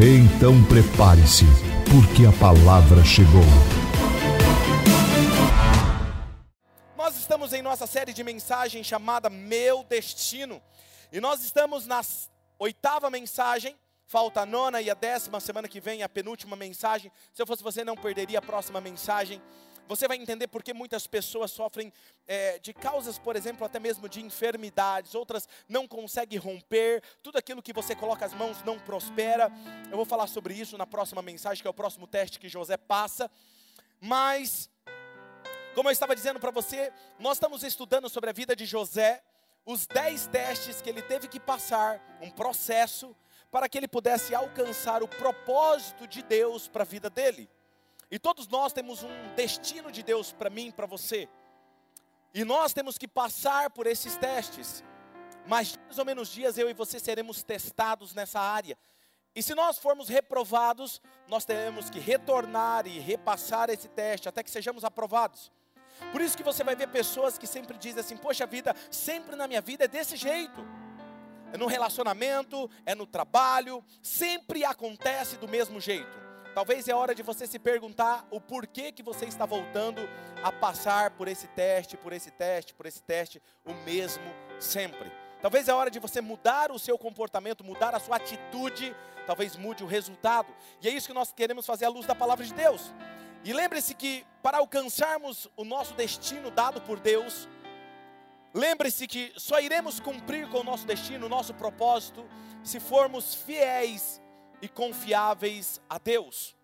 Então prepare-se, porque a palavra chegou. Nós estamos em nossa série de mensagem chamada Meu Destino. E nós estamos na oitava mensagem, falta a nona e a décima, semana que vem a penúltima mensagem. Se eu fosse você, não perderia a próxima mensagem. Você vai entender por que muitas pessoas sofrem é, de causas, por exemplo, até mesmo de enfermidades, outras não conseguem romper, tudo aquilo que você coloca as mãos não prospera. Eu vou falar sobre isso na próxima mensagem, que é o próximo teste que José passa. Mas, como eu estava dizendo para você, nós estamos estudando sobre a vida de José, os dez testes que ele teve que passar, um processo, para que ele pudesse alcançar o propósito de Deus para a vida dele. E todos nós temos um destino de Deus para mim, para você. E nós temos que passar por esses testes. Mas mais ou menos dias eu e você seremos testados nessa área. E se nós formos reprovados, nós teremos que retornar e repassar esse teste até que sejamos aprovados. Por isso que você vai ver pessoas que sempre dizem assim: "Poxa vida, sempre na minha vida é desse jeito". É no relacionamento, é no trabalho, sempre acontece do mesmo jeito. Talvez é hora de você se perguntar o porquê que você está voltando a passar por esse teste, por esse teste, por esse teste, o mesmo sempre. Talvez é hora de você mudar o seu comportamento, mudar a sua atitude, talvez mude o resultado. E é isso que nós queremos fazer à luz da palavra de Deus. E lembre-se que para alcançarmos o nosso destino dado por Deus, lembre-se que só iremos cumprir com o nosso destino, o nosso propósito, se formos fiéis e confiáveis a Deus.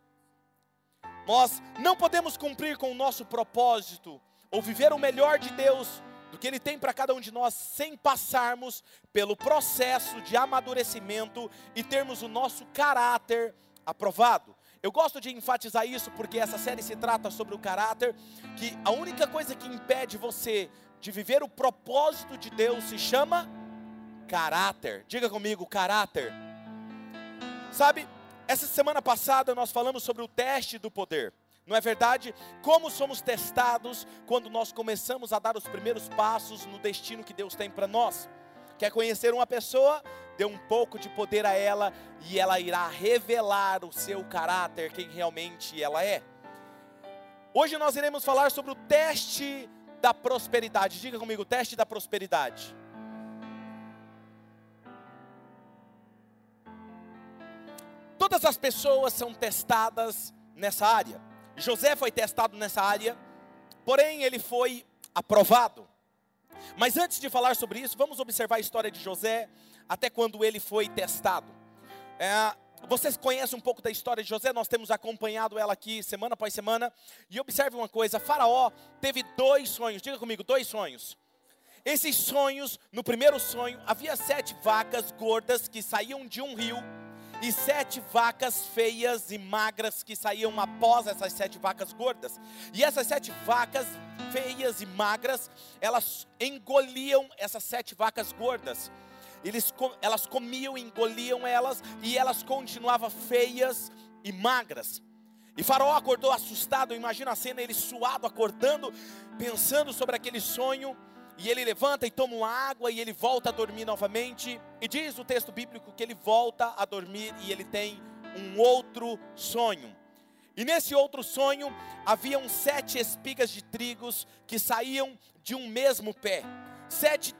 Nós não podemos cumprir com o nosso propósito ou viver o melhor de Deus do que Ele tem para cada um de nós sem passarmos pelo processo de amadurecimento e termos o nosso caráter aprovado. Eu gosto de enfatizar isso porque essa série se trata sobre o caráter, que a única coisa que impede você de viver o propósito de Deus se chama caráter. Diga comigo, caráter. Sabe, essa semana passada nós falamos sobre o teste do poder. Não é verdade? Como somos testados quando nós começamos a dar os primeiros passos no destino que Deus tem para nós. Quer conhecer uma pessoa? Dê um pouco de poder a ela e ela irá revelar o seu caráter, quem realmente ela é. Hoje nós iremos falar sobre o teste da prosperidade. Diga comigo, teste da prosperidade. Todas as pessoas são testadas nessa área. José foi testado nessa área, porém ele foi aprovado. Mas antes de falar sobre isso, vamos observar a história de José até quando ele foi testado. É, vocês conhecem um pouco da história de José, nós temos acompanhado ela aqui semana após semana. E observe uma coisa: Faraó teve dois sonhos, diga comigo, dois sonhos. Esses sonhos, no primeiro sonho, havia sete vacas gordas que saíam de um rio e sete vacas feias e magras que saíam após essas sete vacas gordas. E essas sete vacas feias e magras, elas engoliam essas sete vacas gordas. Eles, elas comiam, engoliam elas e elas continuavam feias e magras. E Faraó acordou assustado, imagina a cena, ele suado, acordando, pensando sobre aquele sonho. E ele levanta e toma uma água e ele volta a dormir novamente. E diz o texto bíblico que ele volta a dormir e ele tem um outro sonho. E nesse outro sonho haviam sete espigas de trigos que saíam de um mesmo pé. Sete,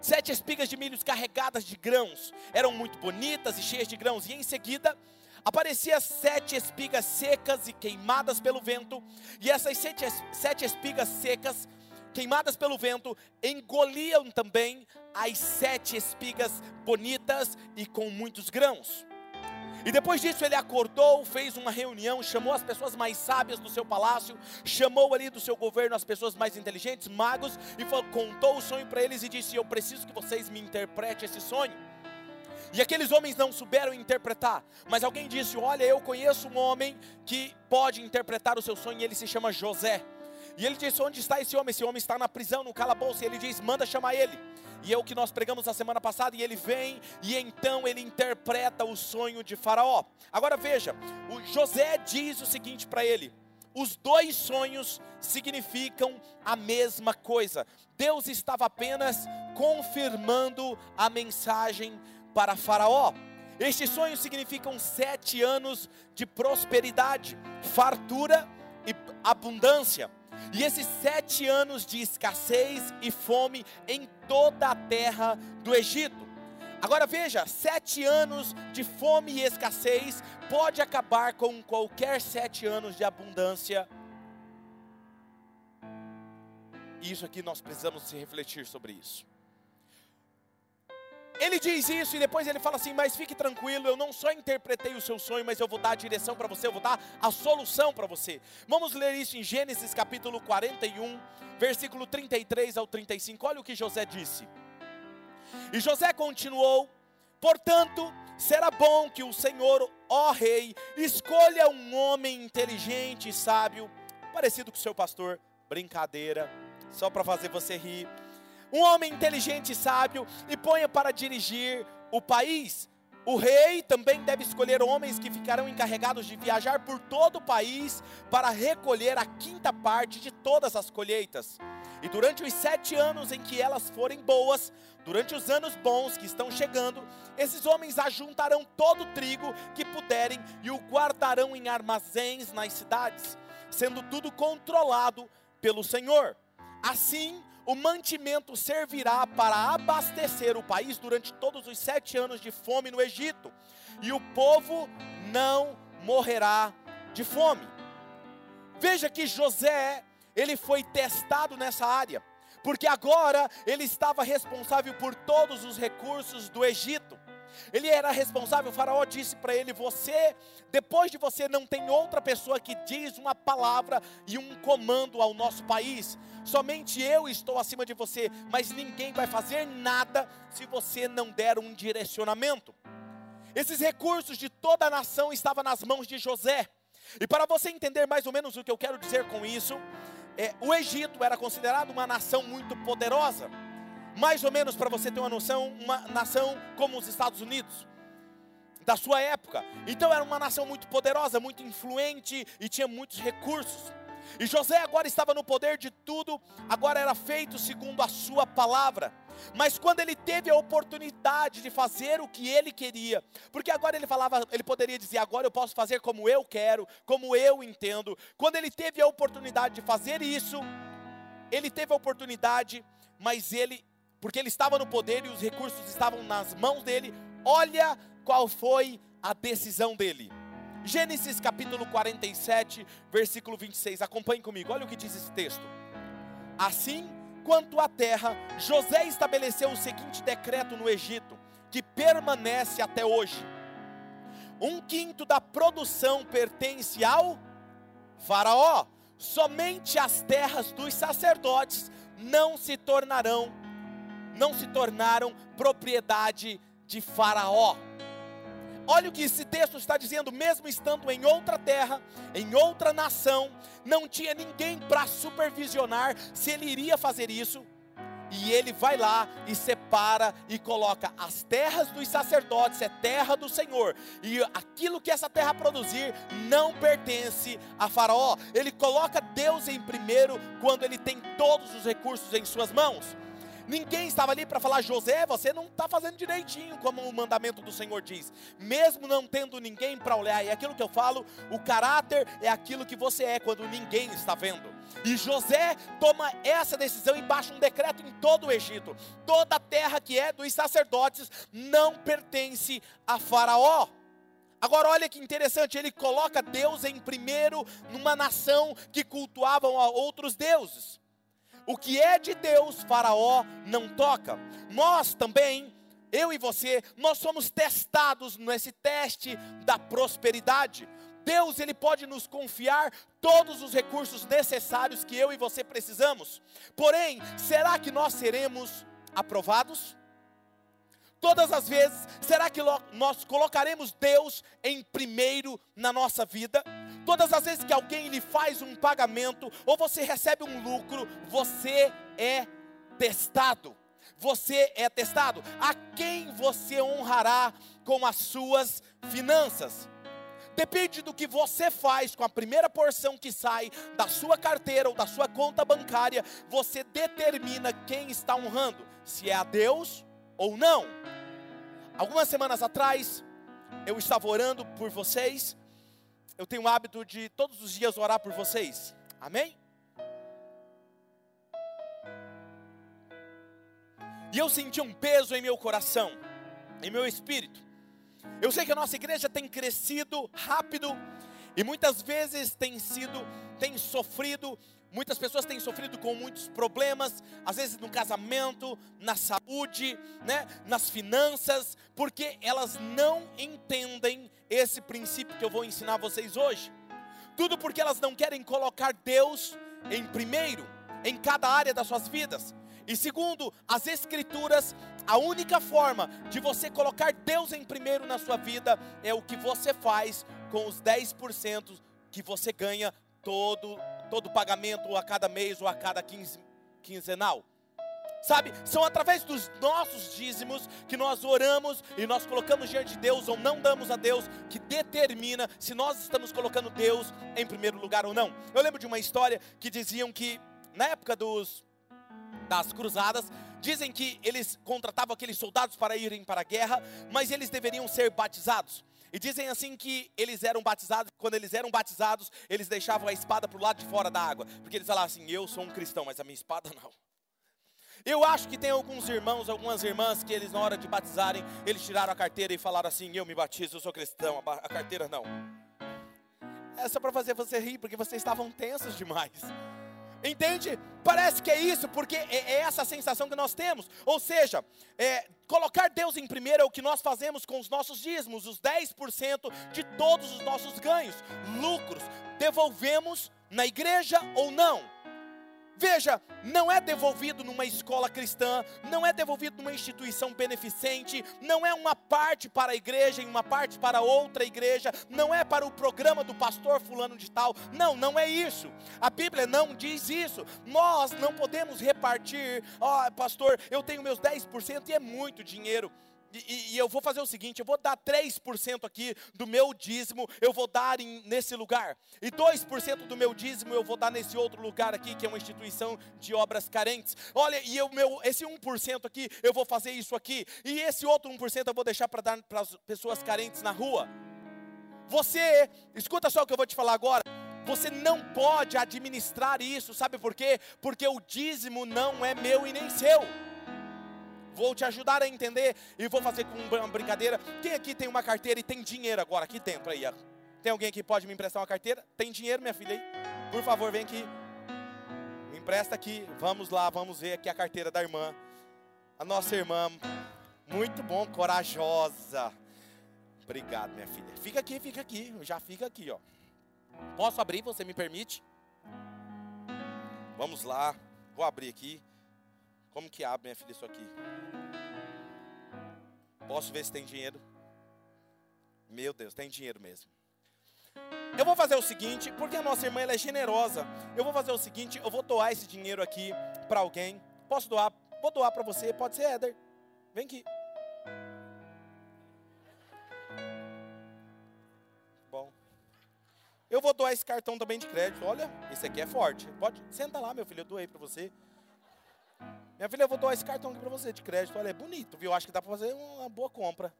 sete espigas de milhos carregadas de grãos. Eram muito bonitas e cheias de grãos. E em seguida apareciam sete espigas secas e queimadas pelo vento. E essas sete, sete espigas secas queimadas pelo vento, engoliam também as sete espigas bonitas e com muitos grãos. E depois disso ele acordou, fez uma reunião, chamou as pessoas mais sábias do seu palácio, chamou ali do seu governo as pessoas mais inteligentes, magos, e falou, contou o sonho para eles e disse: Eu preciso que vocês me interpretem esse sonho. E aqueles homens não souberam interpretar. Mas alguém disse: Olha, eu conheço um homem que pode interpretar o seu sonho, e ele se chama José. E ele disse: Onde está esse homem? Esse homem está na prisão, no calabouço. E ele diz: Manda chamar ele. E é o que nós pregamos na semana passada. E ele vem, e então ele interpreta o sonho de Faraó. Agora veja: o José diz o seguinte para ele: Os dois sonhos significam a mesma coisa. Deus estava apenas confirmando a mensagem para Faraó. Estes sonhos significam sete anos de prosperidade, fartura abundância. E esses sete anos de escassez e fome em toda a terra do Egito. Agora veja, sete anos de fome e escassez pode acabar com qualquer sete anos de abundância. E isso aqui nós precisamos se refletir sobre isso. Ele diz isso e depois ele fala assim: Mas fique tranquilo, eu não só interpretei o seu sonho, mas eu vou dar a direção para você, eu vou dar a solução para você. Vamos ler isso em Gênesis capítulo 41, versículo 33 ao 35. Olha o que José disse. E José continuou: Portanto, será bom que o Senhor, ó Rei, escolha um homem inteligente e sábio, parecido com o seu pastor. Brincadeira, só para fazer você rir um homem inteligente e sábio, e ponha para dirigir o país. O rei também deve escolher homens que ficarão encarregados de viajar por todo o país para recolher a quinta parte de todas as colheitas. E durante os sete anos em que elas forem boas, durante os anos bons que estão chegando, esses homens ajuntarão todo o trigo que puderem e o guardarão em armazéns nas cidades, sendo tudo controlado pelo Senhor. Assim, o mantimento servirá para abastecer o país durante todos os sete anos de fome no Egito, e o povo não morrerá de fome. Veja que José, ele foi testado nessa área, porque agora ele estava responsável por todos os recursos do Egito. Ele era responsável, o faraó disse para ele: Você, depois de você, não tem outra pessoa que diz uma palavra e um comando ao nosso país. Somente eu estou acima de você, mas ninguém vai fazer nada se você não der um direcionamento. Esses recursos de toda a nação estavam nas mãos de José. E para você entender mais ou menos o que eu quero dizer com isso, é, o Egito era considerado uma nação muito poderosa mais ou menos para você ter uma noção, uma nação como os Estados Unidos, da sua época. Então era uma nação muito poderosa, muito influente e tinha muitos recursos. E José agora estava no poder de tudo, agora era feito segundo a sua palavra. Mas quando ele teve a oportunidade de fazer o que ele queria, porque agora ele falava, ele poderia dizer, agora eu posso fazer como eu quero, como eu entendo. Quando ele teve a oportunidade de fazer isso, ele teve a oportunidade, mas ele porque ele estava no poder e os recursos estavam nas mãos dele. Olha qual foi a decisão dele. Gênesis capítulo 47, versículo 26. Acompanhe comigo, olha o que diz esse texto. Assim quanto à terra, José estabeleceu o seguinte decreto no Egito, que permanece até hoje: um quinto da produção pertence ao Faraó, somente as terras dos sacerdotes não se tornarão não se tornaram propriedade de Faraó. Olha o que esse texto está dizendo, mesmo estando em outra terra, em outra nação, não tinha ninguém para supervisionar se ele iria fazer isso. E ele vai lá e separa e coloca as terras dos sacerdotes, é terra do Senhor. E aquilo que essa terra produzir não pertence a Faraó. Ele coloca Deus em primeiro quando ele tem todos os recursos em suas mãos. Ninguém estava ali para falar, José, você não está fazendo direitinho, como o mandamento do Senhor diz. Mesmo não tendo ninguém para olhar, e aquilo que eu falo, o caráter é aquilo que você é quando ninguém está vendo. E José toma essa decisão e baixa um decreto em todo o Egito. Toda a terra que é dos sacerdotes não pertence a Faraó. Agora olha que interessante, ele coloca Deus em primeiro numa nação que cultuavam a outros deuses. O que é de Deus, Faraó não toca. Nós também, eu e você, nós somos testados nesse teste da prosperidade. Deus ele pode nos confiar todos os recursos necessários que eu e você precisamos. Porém, será que nós seremos aprovados? Todas as vezes, será que nós colocaremos Deus em primeiro na nossa vida? Todas as vezes que alguém lhe faz um pagamento ou você recebe um lucro, você é testado. Você é testado. A quem você honrará com as suas finanças? Depende do que você faz com a primeira porção que sai da sua carteira ou da sua conta bancária, você determina quem está honrando, se é a Deus ou não. Algumas semanas atrás, eu estava orando por vocês. Eu tenho o hábito de todos os dias orar por vocês. Amém? E eu senti um peso em meu coração, em meu espírito. Eu sei que a nossa igreja tem crescido rápido e muitas vezes tem sido, tem sofrido, muitas pessoas têm sofrido com muitos problemas, às vezes no casamento, na saúde, né, nas finanças, porque elas não entendem esse princípio que eu vou ensinar vocês hoje. Tudo porque elas não querem colocar Deus em primeiro em cada área das suas vidas. E segundo as Escrituras, a única forma de você colocar Deus em primeiro na sua vida é o que você faz com os 10% que você ganha todo todo pagamento a cada mês ou a cada quinze, quinzenal. Sabe, são através dos nossos dízimos que nós oramos e nós colocamos diante de Deus ou não damos a Deus, que determina se nós estamos colocando Deus em primeiro lugar ou não. Eu lembro de uma história que diziam que na época dos das cruzadas, dizem que eles contratavam aqueles soldados para irem para a guerra, mas eles deveriam ser batizados. E dizem assim que eles eram batizados, quando eles eram batizados, eles deixavam a espada para o lado de fora da água, porque eles falavam assim: Eu sou um cristão, mas a minha espada não. Eu acho que tem alguns irmãos, algumas irmãs que eles na hora de batizarem, eles tiraram a carteira e falaram assim: Eu me batizo, eu sou cristão, a carteira não. É só para fazer você rir, porque vocês estavam tensos demais. Entende? Parece que é isso, porque é, é essa sensação que nós temos. Ou seja, é, colocar Deus em primeiro é o que nós fazemos com os nossos dízimos, os 10% de todos os nossos ganhos, lucros. Devolvemos na igreja ou não? Veja, não é devolvido numa escola cristã, não é devolvido numa instituição beneficente, não é uma parte para a igreja e uma parte para outra igreja, não é para o programa do pastor fulano de tal. Não, não é isso. A Bíblia não diz isso. Nós não podemos repartir, ó, oh, pastor, eu tenho meus 10% e é muito dinheiro. E, e, eu vou fazer o seguinte: eu vou dar 3% aqui do meu dízimo, eu vou dar em, nesse lugar, e 2% do meu dízimo eu vou dar nesse outro lugar aqui, que é uma instituição de obras carentes. Olha, e eu, meu, esse 1% aqui, eu vou fazer isso aqui, e esse outro 1% eu vou deixar para dar para as pessoas carentes na rua. Você, escuta só o que eu vou te falar agora. Você não pode administrar isso, sabe por quê? Porque o dízimo não é meu e nem seu. Vou te ajudar a entender e vou fazer com uma brincadeira. Quem aqui tem uma carteira e tem dinheiro agora aqui dentro aí? Tem alguém que pode me emprestar uma carteira? Tem dinheiro, minha filha aí? Por favor, vem aqui. Me empresta aqui. Vamos lá, vamos ver aqui a carteira da irmã. A nossa irmã, muito bom, corajosa. Obrigado, minha filha. Fica aqui, fica aqui. Já fica aqui, ó. Posso abrir? Você me permite? Vamos lá. Vou abrir aqui. Como que abre, minha filha, isso aqui? Posso ver se tem dinheiro? Meu Deus, tem dinheiro mesmo. Eu vou fazer o seguinte, porque a nossa irmã é generosa. Eu vou fazer o seguinte, eu vou doar esse dinheiro aqui para alguém. Posso doar? Vou doar para você, pode ser Éder. Vem aqui. Bom. Eu vou doar esse cartão também de crédito. Olha, esse aqui é forte. Pode, senta lá, meu filho, eu doei para você. Minha filha, eu vou doar esse cartão aqui para você de crédito. Olha, é bonito, viu? Acho que dá para fazer uma boa compra.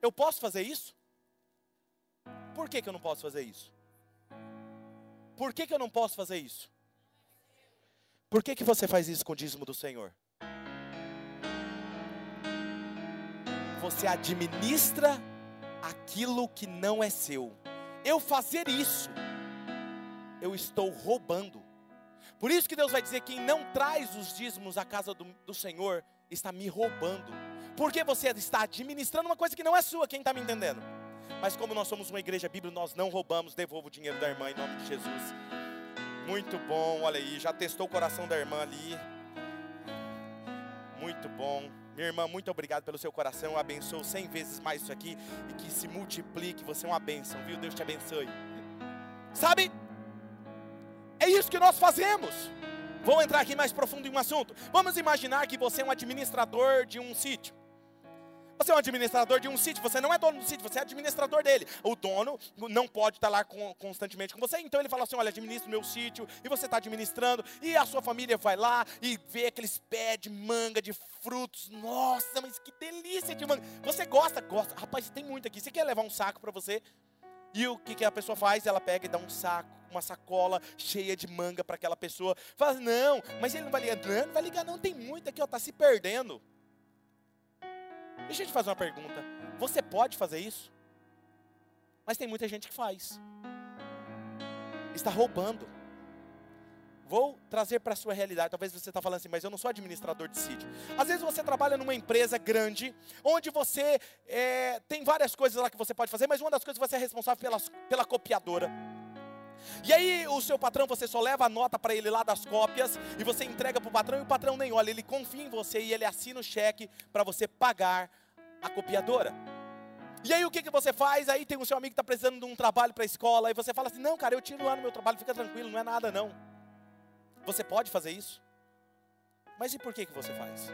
Eu posso fazer isso? Por que, que eu não posso fazer isso? Por que, que eu não posso fazer isso? Por que, que você faz isso com o dízimo do Senhor? Você administra aquilo que não é seu. Eu fazer isso, eu estou roubando. Por isso que Deus vai dizer: quem não traz os dízimos à casa do, do Senhor está me roubando. Porque você está administrando uma coisa que não é sua, quem está me entendendo? Mas como nós somos uma igreja bíblica, nós não roubamos, devolvo o dinheiro da irmã em nome de Jesus. Muito bom, olha aí, já testou o coração da irmã ali. Muito bom. Minha irmã, muito obrigado pelo seu coração. Eu abençoo cem vezes mais isso aqui e que se multiplique. Você é uma bênção, viu? Deus te abençoe. Sabe? É isso que nós fazemos. Vou entrar aqui mais profundo em um assunto. Vamos imaginar que você é um administrador de um sítio. Você é um administrador de um sítio, você não é dono do sítio, você é administrador dele. O dono não pode estar lá constantemente com você, então ele fala assim: olha, administra o meu sítio, e você está administrando, e a sua família vai lá e vê aqueles pés de manga, de frutos. Nossa, mas que delícia de manga. Você gosta? Gosta. Rapaz, tem muito aqui. Você quer levar um saco para você? E o que, que a pessoa faz? Ela pega e dá um saco, uma sacola cheia de manga para aquela pessoa. Fala, não, mas ele não vai ligar. Não, não vai ligar, não. Tem muito aqui, ó, tá se perdendo. Deixa eu te fazer uma pergunta. Você pode fazer isso? Mas tem muita gente que faz. Está roubando. Vou trazer para a sua realidade. Talvez você está falando assim, mas eu não sou administrador de sítio. Às vezes você trabalha numa empresa grande, onde você é, tem várias coisas lá que você pode fazer, mas uma das coisas você é responsável pela, pela copiadora. E aí o seu patrão, você só leva a nota para ele lá das cópias e você entrega para o patrão e o patrão nem olha, ele confia em você e ele assina o cheque para você pagar a copiadora. E aí o que, que você faz? Aí tem o seu amigo que está precisando de um trabalho para a escola e você fala assim, não cara, eu tiro lá no meu trabalho, fica tranquilo, não é nada não. Você pode fazer isso? Mas e por que, que você faz?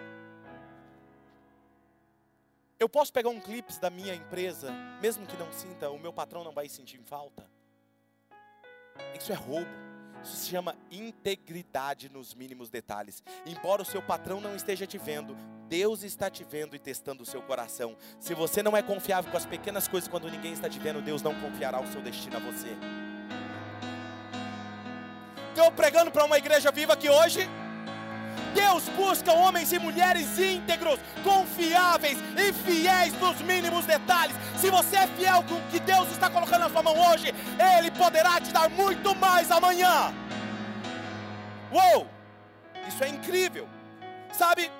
Eu posso pegar um clipe da minha empresa, mesmo que não sinta, o meu patrão não vai sentir falta. Isso é roubo. Isso se chama integridade nos mínimos detalhes. Embora o seu patrão não esteja te vendo, Deus está te vendo e testando o seu coração. Se você não é confiável com as pequenas coisas quando ninguém está te vendo, Deus não confiará o seu destino a você. Estou pregando para uma igreja viva que hoje Deus busca homens e mulheres íntegros, confiáveis e fiéis nos mínimos detalhes. Se você é fiel com o que Deus está colocando na sua mão hoje, Ele poderá te dar muito mais amanhã. Uou! Isso é incrível. Sabe?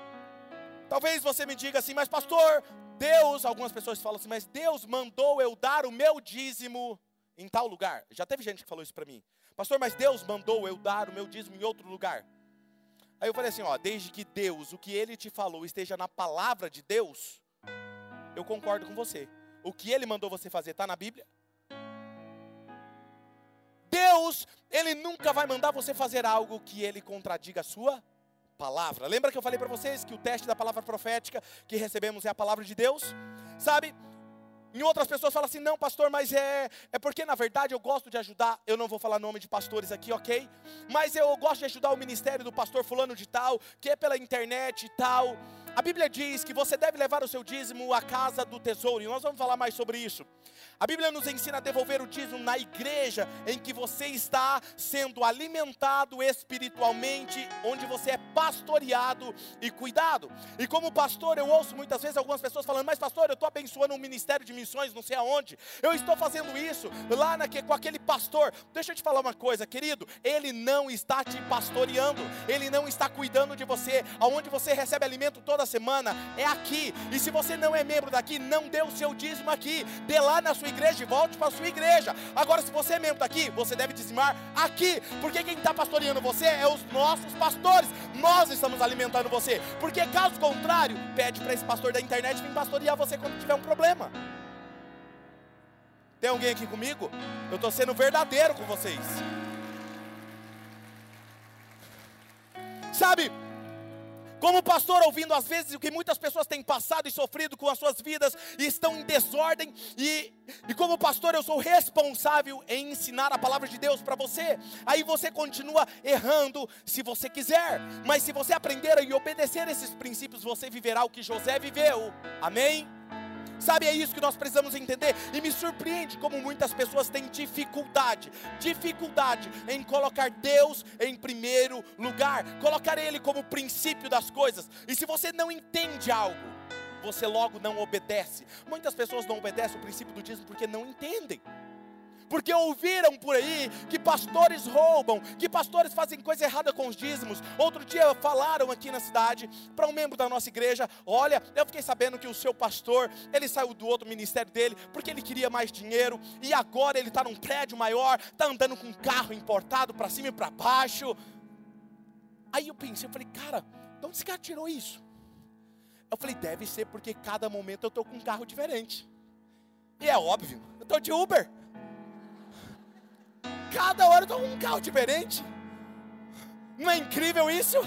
Talvez você me diga assim, mas pastor, Deus, algumas pessoas falam assim, mas Deus mandou eu dar o meu dízimo em tal lugar. Já teve gente que falou isso para mim. Pastor, mas Deus mandou eu dar o meu dízimo em outro lugar. Aí eu falei assim, ó, desde que Deus, o que ele te falou, esteja na palavra de Deus, eu concordo com você. O que ele mandou você fazer está na Bíblia? Deus, ele nunca vai mandar você fazer algo que ele contradiga a sua palavra. Lembra que eu falei para vocês que o teste da palavra profética que recebemos é a palavra de Deus? Sabe? Em outras pessoas falam assim, não, pastor, mas é, é porque na verdade eu gosto de ajudar. Eu não vou falar nome de pastores aqui, ok? Mas eu gosto de ajudar o ministério do pastor fulano de tal, que é pela internet e tal. A Bíblia diz que você deve levar o seu dízimo à casa do tesouro, e nós vamos falar mais sobre isso. A Bíblia nos ensina a devolver o dízimo na igreja em que você está sendo alimentado espiritualmente, onde você é pastoreado e cuidado. E como pastor, eu ouço muitas vezes algumas pessoas falando: Mas, pastor, eu estou abençoando um ministério de missões, não sei aonde. Eu estou fazendo isso lá naque, com aquele pastor. Deixa eu te falar uma coisa, querido: ele não está te pastoreando, ele não está cuidando de você. Aonde você recebe alimento toda semana é aqui. E se você não é membro daqui, não dê o seu dízimo aqui, dê lá na sua igreja e volte para a sua igreja. Agora, se você é membro daqui, você deve dizimar aqui, porque quem está pastoreando você é os nossos pastores. Nós estamos alimentando você, porque caso contrário, pede para esse pastor da internet vir pastorear você quando tiver um problema. Tem alguém aqui comigo? Eu estou sendo verdadeiro com vocês. Sabe, como pastor, ouvindo às vezes o que muitas pessoas têm passado e sofrido com as suas vidas e estão em desordem, e, e como pastor, eu sou responsável em ensinar a palavra de Deus para você. Aí você continua errando se você quiser, mas se você aprender e obedecer esses princípios, você viverá o que José viveu. Amém? Sabe, é isso que nós precisamos entender. E me surpreende como muitas pessoas têm dificuldade, dificuldade em colocar Deus em primeiro lugar, colocar Ele como princípio das coisas. E se você não entende algo, você logo não obedece. Muitas pessoas não obedecem o princípio do dízimo porque não entendem porque ouviram por aí que pastores roubam, que pastores fazem coisa errada com os dízimos. Outro dia falaram aqui na cidade para um membro da nossa igreja: olha, eu fiquei sabendo que o seu pastor ele saiu do outro ministério dele porque ele queria mais dinheiro e agora ele está num prédio maior, está andando com um carro importado para cima e para baixo. Aí eu pensei, eu falei, cara, de onde esse cara tirou isso? Eu falei, deve ser porque cada momento eu estou com um carro diferente. E é óbvio, eu estou de Uber. Cada hora eu estou um carro diferente. Não é incrível isso?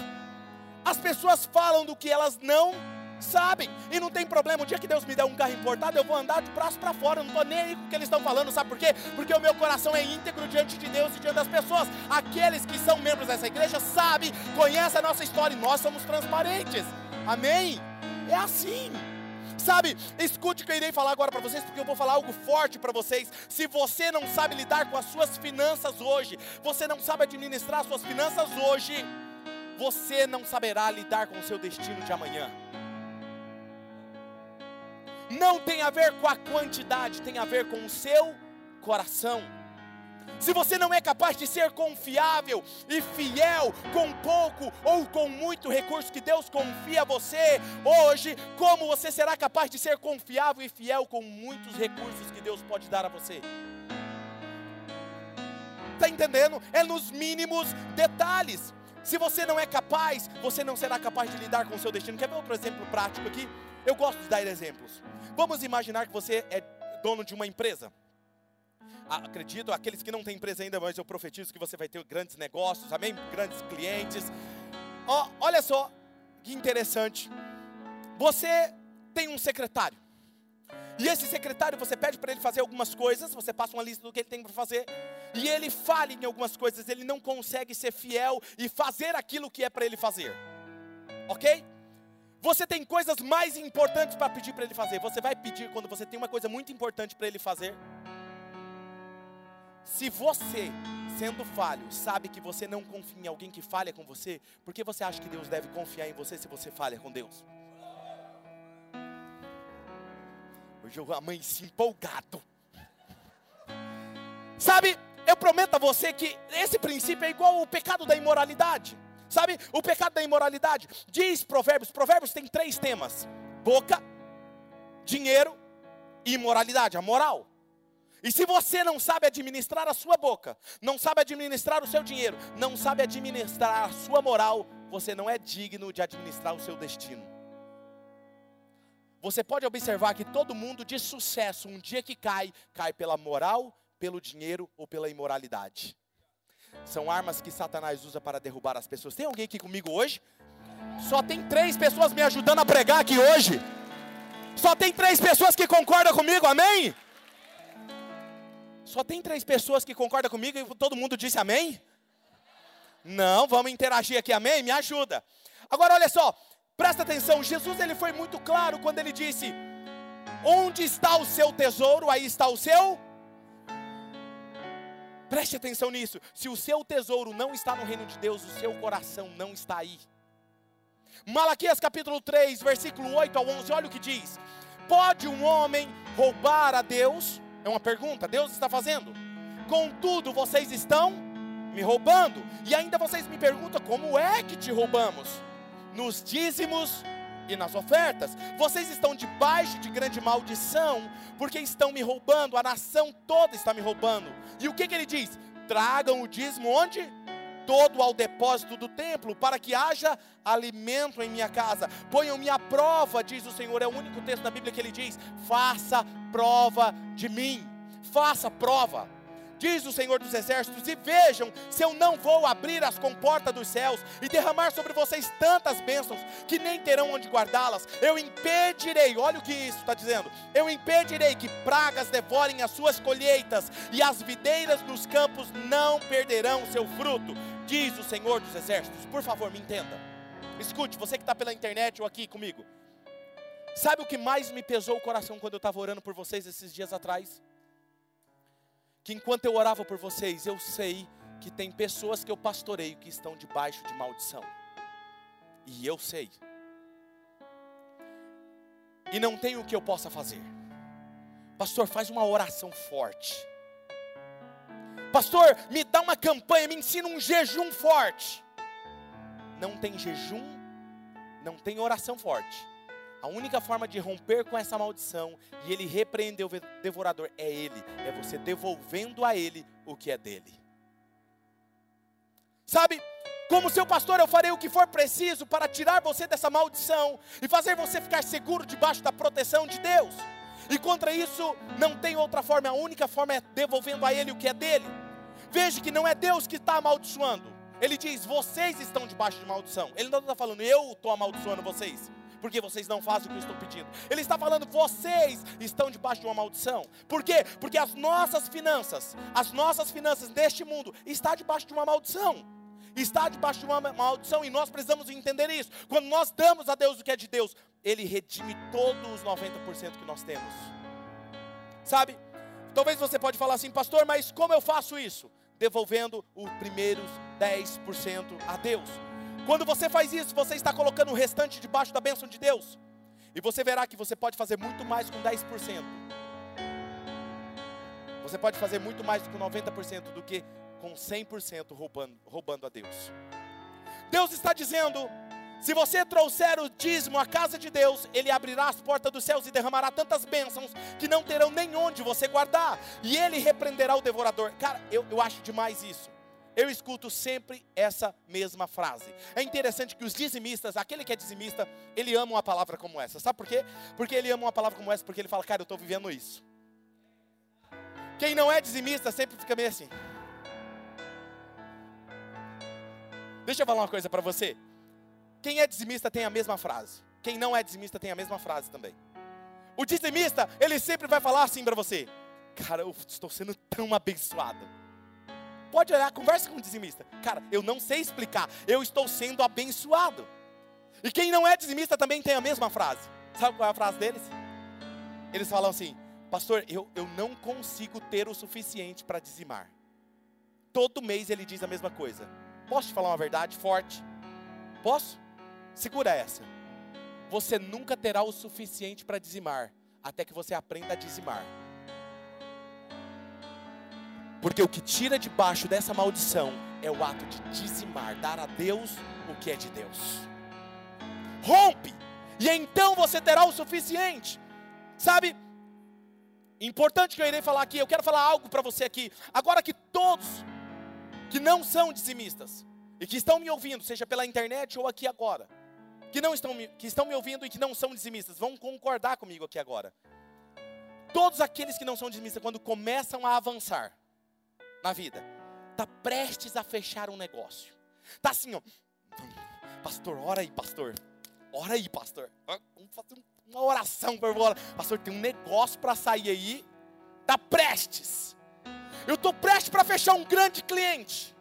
As pessoas falam do que elas não sabem. E não tem problema, o dia que Deus me der um carro importado, eu vou andar de braço para fora, eu não estou nem aí com o que eles estão falando, sabe por quê? Porque o meu coração é íntegro diante de Deus e diante das pessoas. Aqueles que são membros dessa igreja sabem, conhecem a nossa história e nós somos transparentes. Amém? É assim. Sabe, escute o que eu irei falar agora para vocês, porque eu vou falar algo forte para vocês. Se você não sabe lidar com as suas finanças hoje, você não sabe administrar as suas finanças hoje, você não saberá lidar com o seu destino de amanhã. Não tem a ver com a quantidade, tem a ver com o seu coração. Se você não é capaz de ser confiável e fiel com pouco ou com muito recurso que Deus confia a você, hoje, como você será capaz de ser confiável e fiel com muitos recursos que Deus pode dar a você? Está entendendo? É nos mínimos detalhes. Se você não é capaz, você não será capaz de lidar com o seu destino. Quer ver outro exemplo prático aqui? Eu gosto de dar exemplos. Vamos imaginar que você é dono de uma empresa. Acredito, aqueles que não têm empresa ainda, mas eu profetizo que você vai ter grandes negócios, amém? Grandes clientes. Oh, olha só que interessante. Você tem um secretário. E esse secretário, você pede para ele fazer algumas coisas, você passa uma lista do que ele tem para fazer, e ele falha em algumas coisas, ele não consegue ser fiel e fazer aquilo que é para ele fazer. Ok? Você tem coisas mais importantes para pedir para ele fazer. Você vai pedir quando você tem uma coisa muito importante para ele fazer. Se você, sendo falho, sabe que você não confia em alguém que falha com você, por que você acha que Deus deve confiar em você se você falha com Deus? Hoje eu amanheci empolgado. Sabe, eu prometo a você que esse princípio é igual ao pecado da imoralidade. Sabe, o pecado da imoralidade, diz Provérbios, Provérbios tem três temas: boca, dinheiro e imoralidade, a moral. E se você não sabe administrar a sua boca, não sabe administrar o seu dinheiro, não sabe administrar a sua moral, você não é digno de administrar o seu destino. Você pode observar que todo mundo de sucesso, um dia que cai, cai pela moral, pelo dinheiro ou pela imoralidade. São armas que Satanás usa para derrubar as pessoas. Tem alguém aqui comigo hoje? Só tem três pessoas me ajudando a pregar aqui hoje. Só tem três pessoas que concordam comigo, amém? Só tem três pessoas que concordam comigo e todo mundo disse amém? Não, vamos interagir aqui, amém? Me ajuda. Agora olha só, Presta atenção, Jesus ele foi muito claro quando ele disse: Onde está o seu tesouro, aí está o seu. Preste atenção nisso. Se o seu tesouro não está no reino de Deus, o seu coração não está aí. Malaquias capítulo 3, versículo 8 ao 11, olha o que diz: Pode um homem roubar a Deus? É uma pergunta, Deus está fazendo. Contudo, vocês estão me roubando. E ainda vocês me perguntam: como é que te roubamos? nos dízimos e nas ofertas. Vocês estão debaixo de grande maldição, porque estão me roubando, a nação toda está me roubando. E o que, que ele diz? Tragam o dízimo onde? Todo ao depósito do templo, para que haja alimento em minha casa. Ponham-me à prova, diz o Senhor. É o único texto da Bíblia que ele diz: faça prova de mim. Faça prova diz o Senhor dos Exércitos, e vejam se eu não vou abrir as comportas dos céus e derramar sobre vocês tantas bênçãos que nem terão onde guardá-las. Eu impedirei, olha o que isso está dizendo: eu impedirei que pragas devorem as suas colheitas e as videiras nos campos não perderão seu fruto, diz o Senhor dos Exércitos. Por favor, me entenda. Escute, você que está pela internet ou aqui comigo. Sabe o que mais me pesou o coração quando eu estava orando por vocês esses dias atrás? Que enquanto eu orava por vocês, eu sei que tem pessoas que eu pastoreio que estão debaixo de maldição. E eu sei. E não tem o que eu possa fazer. Pastor, faz uma oração forte. Pastor, me dá uma campanha, me ensina um jejum forte. Não tem jejum, não tem oração forte. A única forma de romper com essa maldição e ele repreender o devorador é ele, é você devolvendo a ele o que é dele. Sabe, Como seu pastor, eu farei o que for preciso para tirar você dessa maldição e fazer você ficar seguro debaixo da proteção de Deus. E contra isso, não tem outra forma, a única forma é devolvendo a Ele o que é dele. Veja que não é Deus que está amaldiçoando. Ele diz: vocês estão debaixo de maldição. Ele não está falando, eu estou amaldiçoando vocês, porque vocês não fazem o que eu estou pedindo. Ele está falando, vocês estão debaixo de uma maldição. Por quê? Porque as nossas finanças, as nossas finanças deste mundo, está debaixo de uma maldição está debaixo de uma maldição e nós precisamos entender isso. Quando nós damos a Deus o que é de Deus, Ele redime todos os 90% que nós temos. Sabe? Talvez você pode falar assim, pastor, mas como eu faço isso? Devolvendo os primeiros 10% a Deus. Quando você faz isso, você está colocando o restante debaixo da bênção de Deus. E você verá que você pode fazer muito mais com 10%. Você pode fazer muito mais com 90% do que com 100% roubando, roubando a Deus. Deus está dizendo: se você trouxer o dízimo à casa de Deus, Ele abrirá as portas dos céus e derramará tantas bênçãos que não terão nem onde você guardar, e Ele repreenderá o devorador. Cara, eu, eu acho demais isso. Eu escuto sempre essa mesma frase. É interessante que os dizimistas, aquele que é dizimista, ele ama uma palavra como essa. Sabe por quê? Porque ele ama uma palavra como essa, porque ele fala, cara, eu estou vivendo isso. Quem não é dizimista sempre fica meio assim. Deixa eu falar uma coisa para você. Quem é dizimista tem a mesma frase. Quem não é dizimista tem a mesma frase também. O dizimista, ele sempre vai falar assim para você: Cara, eu estou sendo tão abençoado. Pode olhar, conversa com o dizimista. Cara, eu não sei explicar, eu estou sendo abençoado. E quem não é dizimista também tem a mesma frase. Sabe qual é a frase deles? Eles falam assim: Pastor, eu, eu não consigo ter o suficiente para dizimar. Todo mês ele diz a mesma coisa. Posso te falar uma verdade forte? Posso? Segura essa. Você nunca terá o suficiente para dizimar, até que você aprenda a dizimar. Porque o que tira debaixo dessa maldição é o ato de dizimar, dar a Deus o que é de Deus. Rompe, e então você terá o suficiente. Sabe? Importante que eu irei falar aqui, eu quero falar algo para você aqui. Agora que todos que não são dizimistas e que estão me ouvindo, seja pela internet ou aqui agora, que não estão que estão me ouvindo e que não são dizimistas, vão concordar comigo aqui agora. Todos aqueles que não são dizimistas, quando começam a avançar na vida, tá prestes a fechar um negócio. Tá assim, ó. Pastor, ora aí, pastor. Ora aí, pastor. Vamos fazer uma oração para agora. Pastor, tem um negócio para sair aí. Tá prestes. Eu estou prestes para fechar um grande cliente.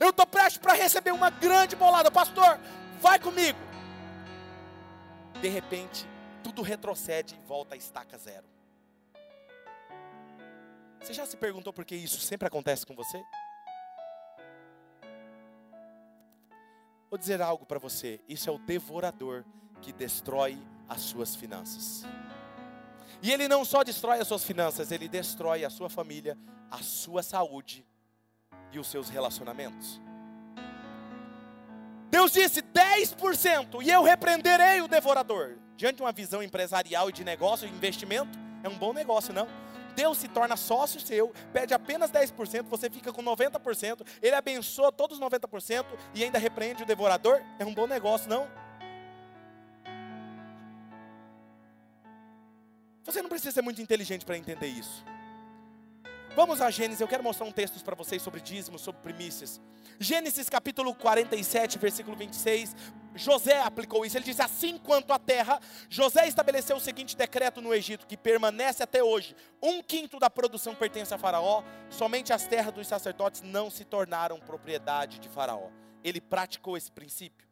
Eu estou prestes para receber uma grande bolada. Pastor, vai comigo. De repente, tudo retrocede e volta a estaca zero. Você já se perguntou por que isso sempre acontece com você? Vou dizer algo para você: isso é o devorador que destrói as suas finanças. E ele não só destrói as suas finanças, ele destrói a sua família, a sua saúde e os seus relacionamentos. Deus disse 10% e eu repreenderei o devorador. Diante de uma visão empresarial e de negócio investimento, é um bom negócio, não? Deus se torna sócio seu, pede apenas 10%, você fica com 90%, ele abençoa todos os 90% e ainda repreende o devorador, é um bom negócio, não? Você não precisa ser muito inteligente para entender isso. Vamos a Gênesis, eu quero mostrar um texto para vocês sobre dízimos, sobre primícias. Gênesis capítulo 47, versículo 26. José aplicou isso. Ele diz: Assim quanto a terra, José estabeleceu o seguinte decreto no Egito, que permanece até hoje: um quinto da produção pertence a Faraó, somente as terras dos sacerdotes não se tornaram propriedade de Faraó. Ele praticou esse princípio.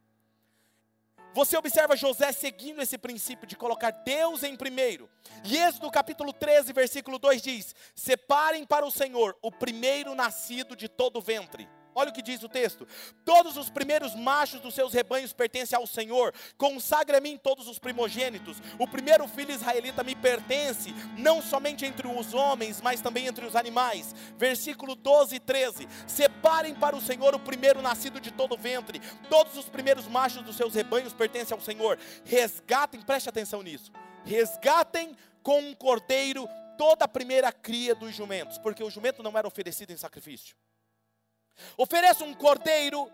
Você observa José seguindo esse princípio de colocar Deus em primeiro. E Êxodo capítulo 13, versículo 2 diz: Separem para o Senhor o primeiro nascido de todo o ventre. Olha o que diz o texto: Todos os primeiros machos dos seus rebanhos pertencem ao Senhor. Consagre a mim todos os primogênitos. O primeiro filho israelita me pertence, não somente entre os homens, mas também entre os animais. Versículo 12 e 13: Separem para o Senhor o primeiro nascido de todo o ventre. Todos os primeiros machos dos seus rebanhos pertencem ao Senhor. Resgatem, preste atenção nisso. Resgatem com um cordeiro toda a primeira cria dos jumentos, porque o jumento não era oferecido em sacrifício. Ofereça um cordeiro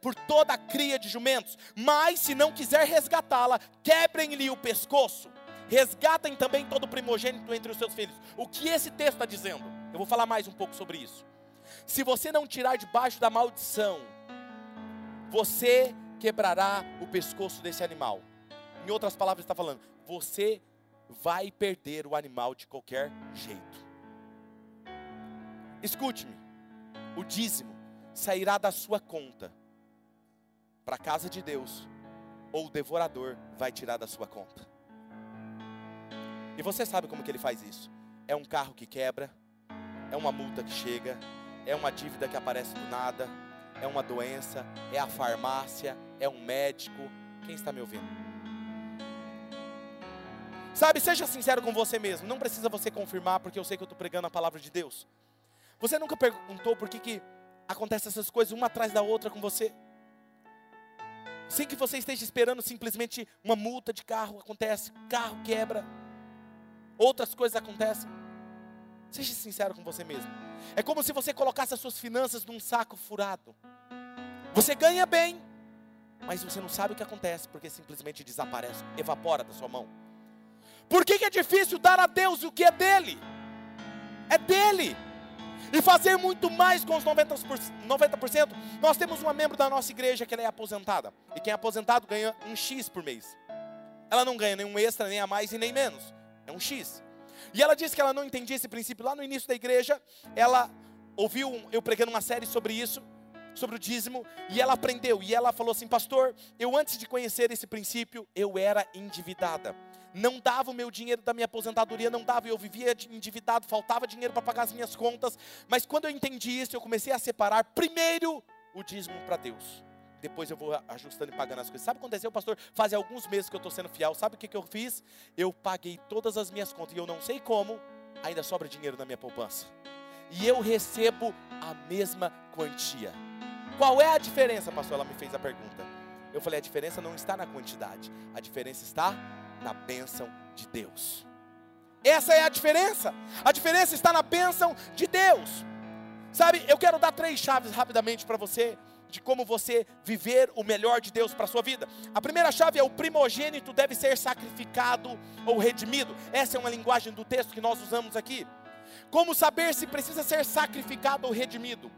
por toda a cria de jumentos. Mas se não quiser resgatá-la, quebrem-lhe o pescoço. Resgatem também todo primogênito entre os seus filhos. O que esse texto está dizendo? Eu vou falar mais um pouco sobre isso. Se você não tirar debaixo da maldição, você quebrará o pescoço desse animal. Em outras palavras, está falando, você vai perder o animal de qualquer jeito. Escute-me, o dízimo sairá da sua conta para a casa de Deus, ou o devorador vai tirar da sua conta. E você sabe como que ele faz isso? É um carro que quebra, é uma multa que chega, é uma dívida que aparece do nada, é uma doença, é a farmácia, é um médico. Quem está me ouvindo? Sabe, seja sincero com você mesmo. Não precisa você confirmar, porque eu sei que eu estou pregando a palavra de Deus. Você nunca perguntou por que, que acontecem essas coisas uma atrás da outra com você? Sem que você esteja esperando simplesmente uma multa de carro acontece, carro quebra, outras coisas acontecem. Seja sincero com você mesmo. É como se você colocasse as suas finanças num saco furado. Você ganha bem, mas você não sabe o que acontece, porque simplesmente desaparece, evapora da sua mão. Por que, que é difícil dar a Deus o que é dele? É dele. E fazer muito mais com os 90%, 90%. Nós temos uma membro da nossa igreja que ela é aposentada. E quem é aposentado ganha um X por mês. Ela não ganha nenhum extra, nem a mais e nem menos. É um X. E ela disse que ela não entendia esse princípio. Lá no início da igreja, ela ouviu eu pregando uma série sobre isso, sobre o dízimo, e ela aprendeu. E ela falou assim: Pastor, eu antes de conhecer esse princípio, eu era endividada. Não dava o meu dinheiro da minha aposentadoria, não dava, eu vivia endividado, faltava dinheiro para pagar as minhas contas. Mas quando eu entendi isso, eu comecei a separar primeiro o dízimo para Deus depois eu vou ajustando e pagando as coisas. Sabe o que aconteceu, pastor? Faz alguns meses que eu estou sendo fiel. Sabe o que, que eu fiz? Eu paguei todas as minhas contas e eu não sei como, ainda sobra dinheiro na minha poupança. E eu recebo a mesma quantia. Qual é a diferença, pastor? Ela me fez a pergunta. Eu falei: a diferença não está na quantidade, a diferença está na bênção de Deus. Essa é a diferença. A diferença está na bênção de Deus. Sabe, eu quero dar três chaves rapidamente para você de como você viver o melhor de Deus para a sua vida. A primeira chave é o primogênito deve ser sacrificado ou redimido. Essa é uma linguagem do texto que nós usamos aqui. Como saber se precisa ser sacrificado ou redimido?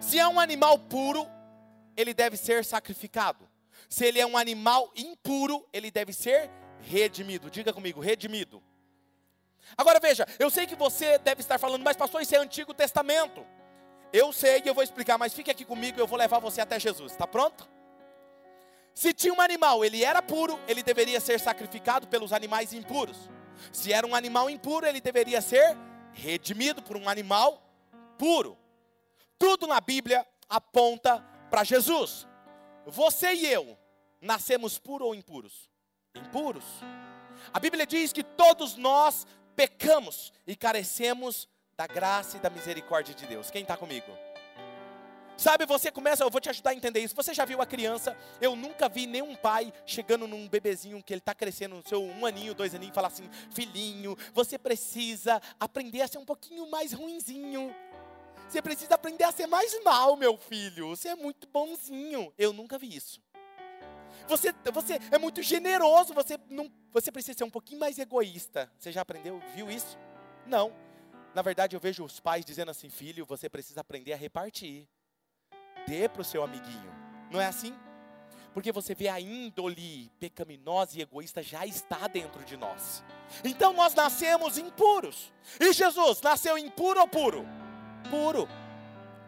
Se é um animal puro, ele deve ser sacrificado. Se ele é um animal impuro, ele deve ser redimido. Diga comigo, redimido. Agora veja, eu sei que você deve estar falando, mas pastor, isso é Antigo Testamento. Eu sei e eu vou explicar, mas fique aqui comigo e eu vou levar você até Jesus. Está pronto? Se tinha um animal, ele era puro, ele deveria ser sacrificado pelos animais impuros. Se era um animal impuro, ele deveria ser redimido por um animal puro. Tudo na Bíblia aponta para Jesus. Você e eu nascemos puros ou impuros? Impuros. A Bíblia diz que todos nós pecamos e carecemos da graça e da misericórdia de Deus. Quem está comigo? Sabe, você começa, eu vou te ajudar a entender isso. Você já viu a criança? Eu nunca vi nenhum pai chegando num bebezinho que ele está crescendo, no seu um aninho, dois aninhos, e falar assim: filhinho, você precisa aprender a ser um pouquinho mais ruinzinho. Você precisa aprender a ser mais mal, meu filho. Você é muito bonzinho. Eu nunca vi isso. Você, você é muito generoso. Você não, você precisa ser um pouquinho mais egoísta. Você já aprendeu? Viu isso? Não. Na verdade, eu vejo os pais dizendo assim: filho, você precisa aprender a repartir. Dê para o seu amiguinho. Não é assim? Porque você vê a índole pecaminosa e egoísta já está dentro de nós. Então nós nascemos impuros. E Jesus nasceu impuro ou puro? Puro.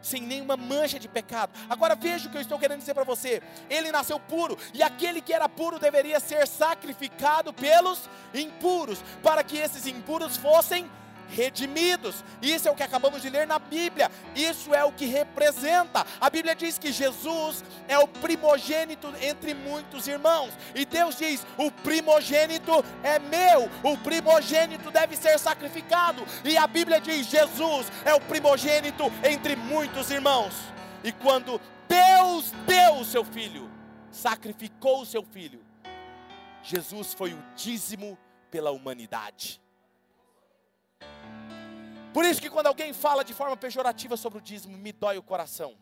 Sem nenhuma mancha de pecado. Agora veja o que eu estou querendo dizer para você. Ele nasceu puro. E aquele que era puro deveria ser sacrificado pelos impuros. Para que esses impuros fossem redimidos. Isso é o que acabamos de ler na Bíblia. Isso é o que representa. A Bíblia diz que Jesus é o primogênito entre muitos irmãos. E Deus diz: "O primogênito é meu. O primogênito deve ser sacrificado". E a Bíblia diz: "Jesus é o primogênito entre muitos irmãos". E quando Deus deu o seu filho, sacrificou o seu filho, Jesus foi o dízimo pela humanidade. Por isso que quando alguém fala de forma pejorativa sobre o dízimo, me dói o coração.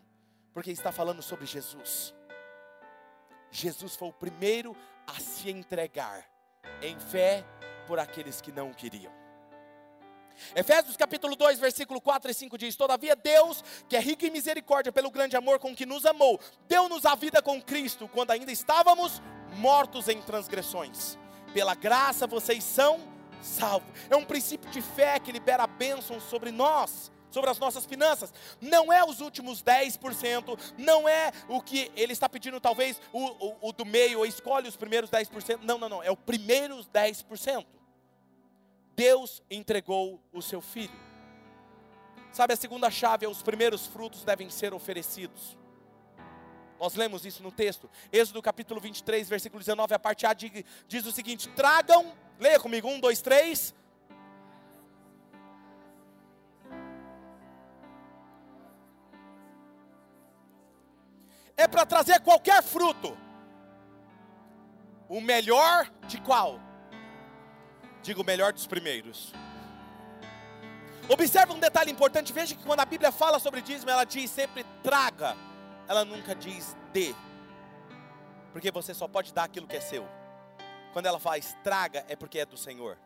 Porque está falando sobre Jesus. Jesus foi o primeiro a se entregar em fé por aqueles que não queriam. Efésios capítulo 2, versículo 4 e 5 diz: Todavia Deus, que é rico em misericórdia pelo grande amor com que nos amou, deu-nos a vida com Cristo, quando ainda estávamos mortos em transgressões. Pela graça vocês são salvos. É um princípio de fé que libera bênçãos sobre nós sobre as nossas finanças. Não é os últimos 10%, não é o que ele está pedindo, talvez, o, o, o do meio, escolhe os primeiros 10%. Não, não, não. É o primeiros 10%. Deus entregou o seu filho. Sabe, a segunda chave é os primeiros frutos devem ser oferecidos. Nós lemos isso no texto. Êxodo capítulo 23, versículo 19, a parte A diz o seguinte: Tragam, leia comigo, um, dois, três. É para trazer qualquer fruto. O melhor de qual? Digo, o melhor dos primeiros. Observe um detalhe importante, veja que quando a Bíblia fala sobre dízimo, ela diz sempre traga, ela nunca diz dê, porque você só pode dar aquilo que é seu. Quando ela faz traga, é porque é do Senhor.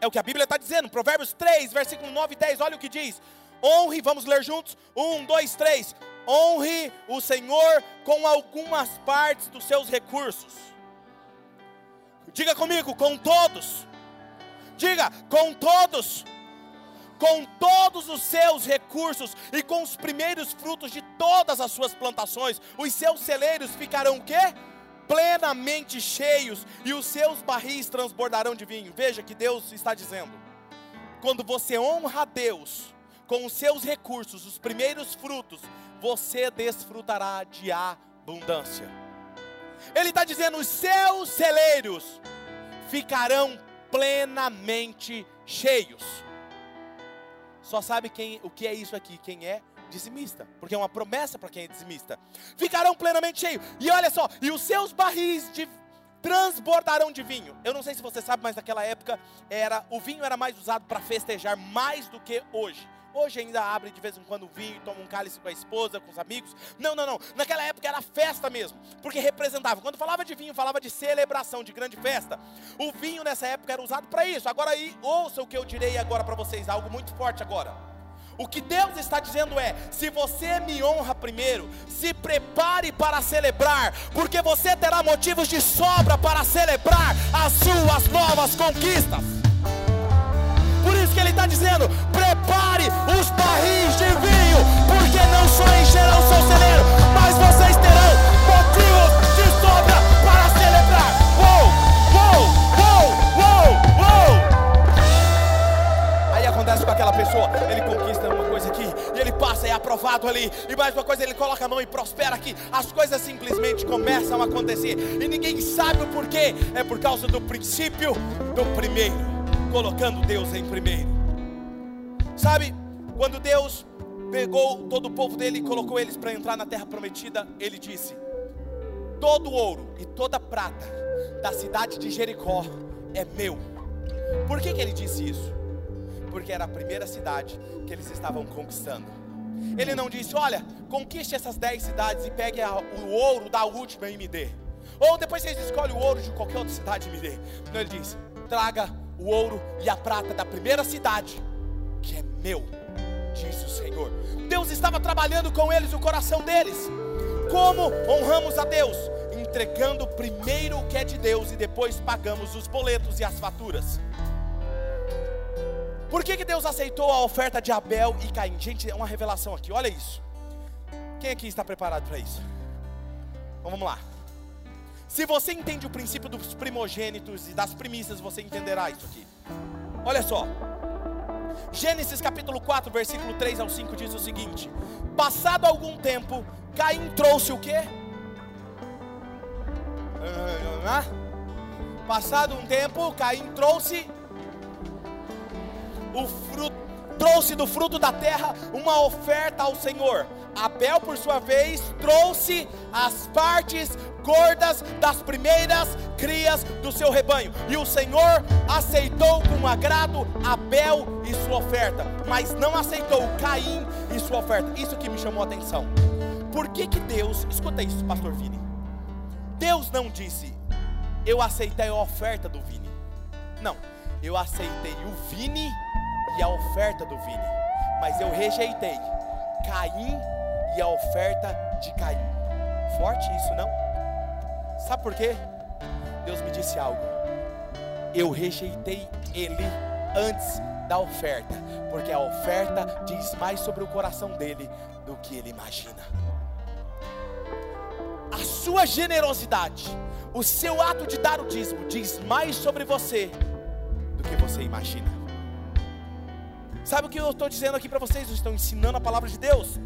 É o que a Bíblia está dizendo, Provérbios 3, versículo 9 e 10, olha o que diz: honre, vamos ler juntos, um, dois, três, honre o Senhor com algumas partes dos seus recursos Diga comigo, com todos. Diga, com todos. Com todos os seus recursos e com os primeiros frutos de todas as suas plantações, os seus celeiros ficarão o quê? Plenamente cheios e os seus barris transbordarão de vinho. Veja que Deus está dizendo: quando você honra a Deus com os seus recursos, os primeiros frutos, você desfrutará de abundância. Ele está dizendo: os seus celeiros ficarão plenamente cheios. Só sabe quem, o que é isso aqui? Quem é dizimista, porque é uma promessa para quem é dizimista. Ficarão plenamente cheios. E olha só, e os seus barris de transbordarão de vinho. Eu não sei se você sabe, mas naquela época era o vinho era mais usado para festejar mais do que hoje. Hoje ainda abre de vez em quando vinho e toma um cálice com a esposa, com os amigos. Não, não, não. Naquela época era festa mesmo, porque representava. Quando falava de vinho, falava de celebração, de grande festa. O vinho nessa época era usado para isso. Agora aí, ouça o que eu direi agora para vocês, algo muito forte agora. O que Deus está dizendo é: se você me honra primeiro, se prepare para celebrar, porque você terá motivos de sobra para celebrar as suas novas conquistas. Isso que ele está dizendo: prepare os barris de vinho, porque não só encherão seu celeiro, acontece com aquela pessoa, ele conquista uma coisa aqui, e ele passa, é aprovado ali, e mais uma coisa, ele coloca a mão e prospera aqui. As coisas simplesmente começam a acontecer, e ninguém sabe o porquê, é por causa do princípio do primeiro colocando Deus em primeiro. Sabe, quando Deus pegou todo o povo dele e colocou eles para entrar na terra prometida, ele disse: Todo ouro e toda prata da cidade de Jericó é meu. Por que, que ele disse isso? Porque era a primeira cidade que eles estavam conquistando. Ele não disse: Olha, conquiste essas dez cidades e pegue o ouro da última e me dê. Ou depois vocês escolhem o ouro de qualquer outra cidade e me dê. Não, ele disse: Traga o ouro e a prata da primeira cidade, que é meu, diz o Senhor. Deus estava trabalhando com eles o coração deles. Como honramos a Deus? Entregando primeiro o que é de Deus e depois pagamos os boletos e as faturas. Por que, que Deus aceitou a oferta de Abel e Caim? Gente, é uma revelação aqui, olha isso. Quem aqui está preparado para isso? Então vamos lá. Se você entende o princípio dos primogênitos e das primícias, você entenderá isso aqui. Olha só. Gênesis capítulo 4, versículo 3 ao 5 diz o seguinte: Passado algum tempo, Caim trouxe o quê? Passado um tempo, Caim trouxe o fruto, trouxe do fruto da terra uma oferta ao Senhor. Abel, por sua vez, trouxe as partes gordas das primeiras crias do seu rebanho. E o Senhor aceitou com agrado Abel e sua oferta, mas não aceitou Caim e sua oferta. Isso que me chamou a atenção. Por que que Deus, escuta isso, pastor Vini. Deus não disse: "Eu aceitei a oferta do Vini". Não, eu aceitei o Vini e a oferta do Vini, mas eu rejeitei Caim e a oferta de Caim. Forte isso, não? Sabe por quê? Deus me disse algo. Eu rejeitei ele antes da oferta, porque a oferta diz mais sobre o coração dele do que ele imagina. A sua generosidade, o seu ato de dar o dízimo, diz mais sobre você do que você imagina. Sabe o que eu estou dizendo aqui para vocês? Eu estou ensinando a palavra de Deus.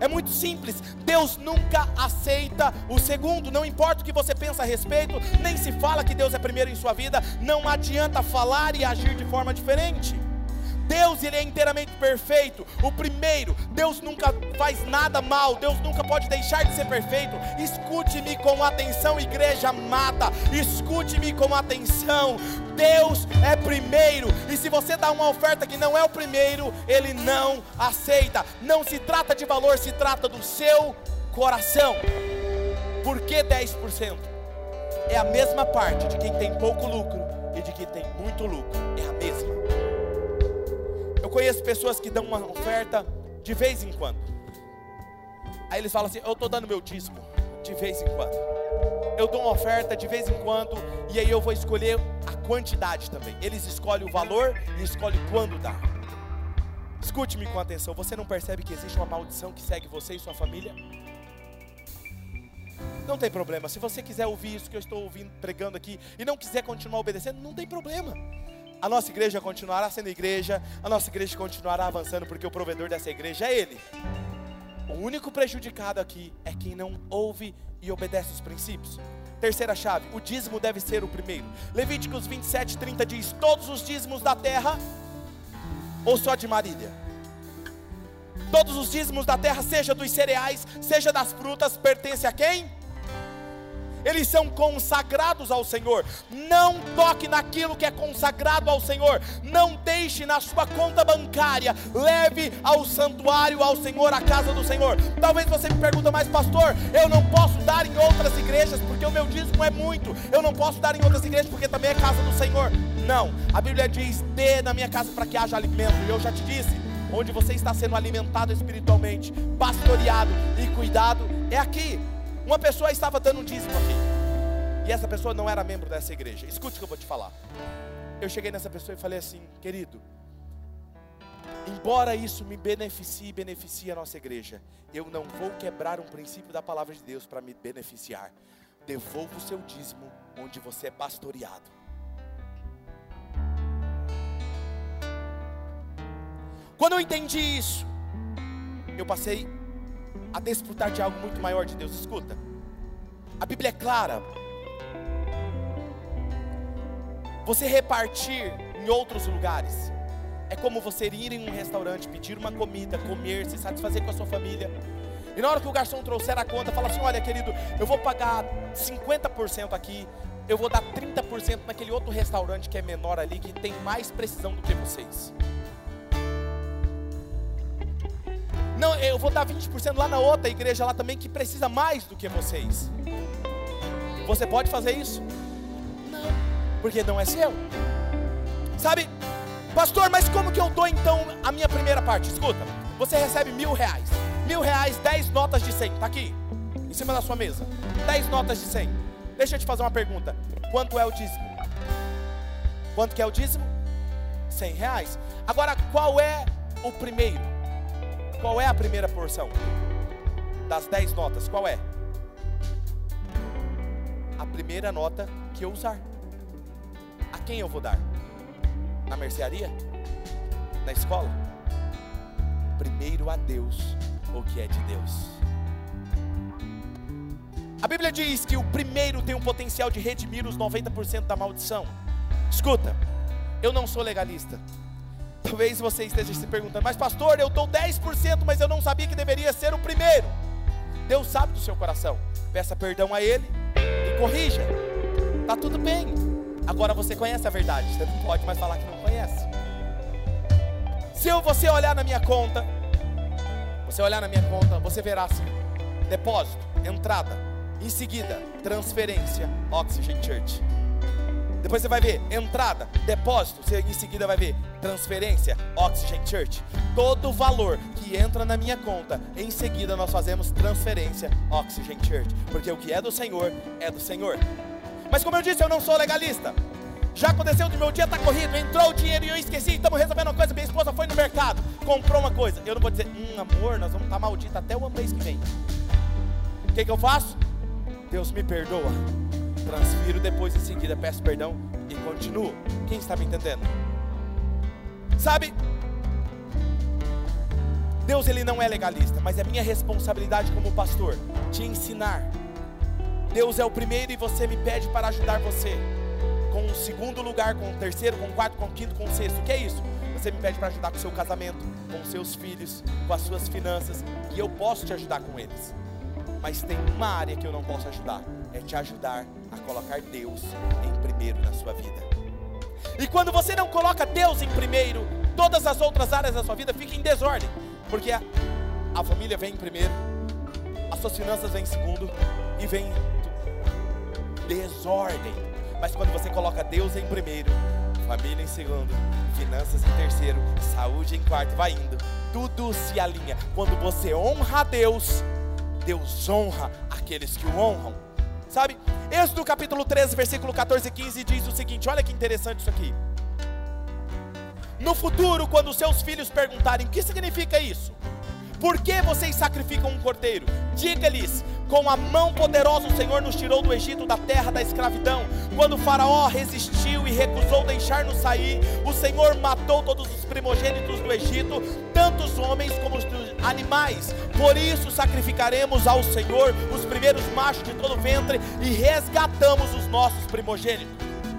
É muito simples. Deus nunca aceita o segundo. Não importa o que você pensa a respeito, nem se fala que Deus é primeiro em sua vida. Não adianta falar e agir de forma diferente. Deus ele é inteiramente perfeito. O primeiro, Deus nunca faz nada mal. Deus nunca pode deixar de ser perfeito. Escute-me com atenção, igreja amada. Escute-me com atenção. Deus é primeiro. E se você dá uma oferta que não é o primeiro, ele não aceita. Não se trata de valor, se trata do seu coração. Por que 10%? É a mesma parte de quem tem pouco lucro e de quem tem muito lucro. É a mesma. Eu conheço pessoas que dão uma oferta de vez em quando. Aí eles falam assim: Eu estou dando meu dízimo de vez em quando. Eu dou uma oferta de vez em quando. E aí eu vou escolher a quantidade também. Eles escolhem o valor e escolhem quando dar. Escute-me com atenção. Você não percebe que existe uma maldição que segue você e sua família? Não tem problema. Se você quiser ouvir isso que eu estou ouvindo, pregando aqui e não quiser continuar obedecendo, não tem problema a nossa igreja continuará sendo igreja, a nossa igreja continuará avançando, porque o provedor dessa igreja é Ele. O único prejudicado aqui é quem não ouve e obedece os princípios. Terceira chave, o dízimo deve ser o primeiro. Levíticos 27, 30 diz: Todos os dízimos da terra, ou só de Marília? Todos os dízimos da terra, seja dos cereais, seja das frutas, pertence a quem? Eles são consagrados ao Senhor. Não toque naquilo que é consagrado ao Senhor. Não deixe na sua conta bancária. Leve ao santuário, ao Senhor, à casa do Senhor. Talvez você me pergunte, mas pastor, eu não posso dar em outras igrejas porque o meu dízimo é muito. Eu não posso dar em outras igrejas porque também é casa do Senhor. Não, a Bíblia diz: dê na minha casa para que haja alimento. E eu já te disse, onde você está sendo alimentado espiritualmente, pastoreado e cuidado, é aqui. Uma pessoa estava dando um dízimo aqui. E essa pessoa não era membro dessa igreja. Escute o que eu vou te falar. Eu cheguei nessa pessoa e falei assim, querido, embora isso me beneficie e beneficie a nossa igreja, eu não vou quebrar um princípio da palavra de Deus para me beneficiar. Devolva o seu dízimo onde você é pastoreado. Quando eu entendi isso, eu passei a desfrutar de algo muito maior de Deus. Escuta, a Bíblia é clara. Você repartir em outros lugares é como você ir em um restaurante, pedir uma comida, comer, se satisfazer com a sua família. E na hora que o garçom trouxer a conta, fala assim: Olha, querido, eu vou pagar 50% aqui, eu vou dar 30% naquele outro restaurante que é menor ali, que tem mais precisão do que vocês. Não, eu vou dar 20% lá na outra igreja lá também que precisa mais do que vocês. Você pode fazer isso? Não, porque não é seu. Sabe, pastor, mas como que eu dou então a minha primeira parte? Escuta, você recebe mil reais. Mil reais, dez notas de cem. Tá aqui, em cima da sua mesa. Dez notas de cem. Deixa eu te fazer uma pergunta. Quanto é o dízimo? Quanto que é o dízimo? Cem reais. Agora, qual é o primeiro? Qual é a primeira porção? Das dez notas, qual é? A primeira nota que eu usar. A quem eu vou dar? Na mercearia? Na escola? Primeiro a Deus o que é de Deus. A Bíblia diz que o primeiro tem o potencial de redimir os 90% da maldição. Escuta, eu não sou legalista. Talvez você esteja se perguntando, mas pastor, eu dou 10%, mas eu não sabia que deveria ser o primeiro. Deus sabe do seu coração. Peça perdão a Ele e corrija. Tá tudo bem. Agora você conhece a verdade, você não pode mais falar que não conhece. Se você olhar na minha conta, você olhar na minha conta, você verá assim: depósito, entrada, em seguida, transferência, Oxygen Church. Depois você vai ver entrada, depósito, você em seguida vai ver transferência, Oxygen Church. Todo o valor que entra na minha conta, em seguida nós fazemos transferência, Oxygen Church, porque o que é do Senhor é do Senhor. Mas como eu disse, eu não sou legalista. Já aconteceu do meu dia tá corrido, entrou o dinheiro e eu esqueci, estamos resolvendo uma coisa, minha esposa foi no mercado, comprou uma coisa. Eu não vou dizer, hum, amor, nós vamos estar tá até o mês que vem. O que, que eu faço? Deus me perdoa. Transfiro depois em seguida, peço perdão e continuo. Quem está me entendendo? Sabe? Deus ele não é legalista, mas é minha responsabilidade como pastor te ensinar. Deus é o primeiro e você me pede para ajudar você com o segundo lugar, com o terceiro, com o quarto, com o quinto, com o sexto. O que é isso? Você me pede para ajudar com o seu casamento, com os seus filhos, com as suas finanças, e eu posso te ajudar com eles. Mas tem uma área que eu não posso ajudar, é te ajudar a colocar Deus em primeiro na sua vida. E quando você não coloca Deus em primeiro, todas as outras áreas da sua vida ficam em desordem, porque a, a família vem em primeiro, as suas finanças vêm em segundo e vem desordem. Mas quando você coloca Deus em primeiro, família em segundo, finanças em terceiro, saúde em quarto, vai indo, tudo se alinha. Quando você honra a Deus, Deus honra aqueles que o honram. Sabe? Êxodo capítulo 13, versículo 14 e 15 diz o seguinte: olha que interessante isso aqui. No futuro, quando seus filhos perguntarem o que significa isso, por que vocês sacrificam um cordeiro? Diga-lhes: com a mão poderosa o Senhor nos tirou do Egito, da terra da escravidão. Quando Faraó resistiu e recusou deixar-nos sair, o Senhor matou todos os primogênitos do Egito, tanto os homens como os animais. Por isso sacrificaremos ao Senhor os primeiros machos de todo o ventre e resgatamos os nossos primogênitos.